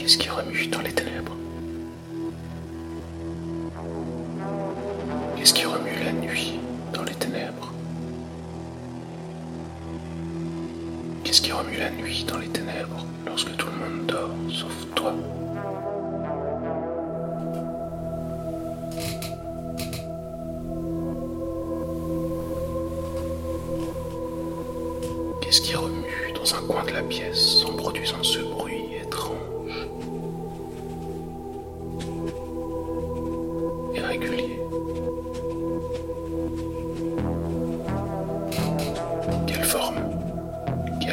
Qu'est-ce qui remue dans les ténèbres Qu'est-ce qui remue la nuit dans les ténèbres Qu'est-ce qui remue la nuit dans les ténèbres lorsque tout le monde dort sauf toi Qu'est-ce qui remue dans un coin de la pièce en produisant ce bruit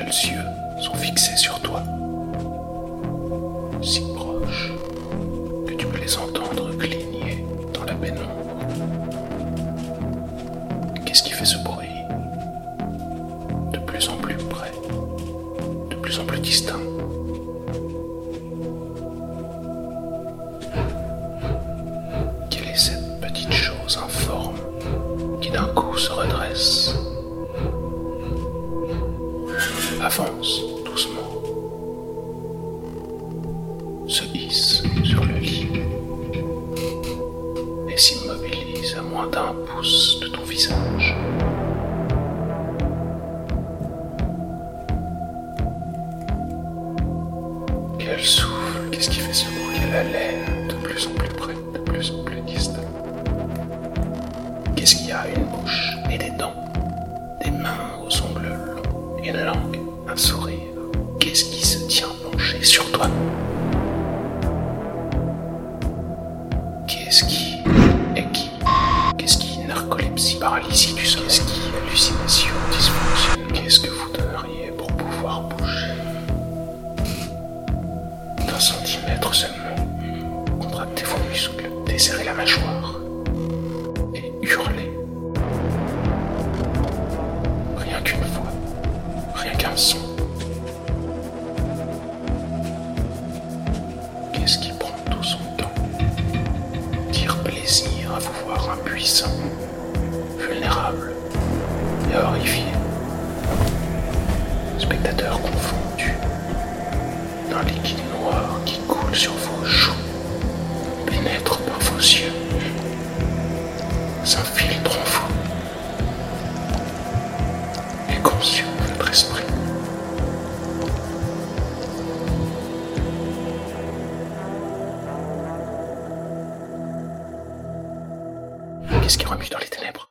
quels yeux sont fixés sur toi Si proches que tu peux les entendre cligner dans la pénombre. Qu'est-ce qui fait ce bruit? De plus en plus près, de plus en plus distinct. Quelle est cette petite chose informe qui d'un coup se redresse, avance doucement, se hisse sur le lit et s'immobilise à moins d'un pouce de ton visage. Quel souffle, qu'est-ce qui fait ce bruit? À la laine de plus en plus près, de plus en plus distant Qu'est-ce qu'il y a? Une bouche et des dents, des mains aux ongles longs, une langue, sourire. Qu'est-ce qui se tient penché sur toi Qu'est-ce qui est qui Qu'est-ce qui narcolepsie, paralysie du sommeil Qu'est-ce qui hallucination, dysfonction Qu'est-ce que vous donneriez vulnérable et horrifié. Spectateurs confondus d'un liquide noir qui coule sur vos Qui remue dans les ténèbres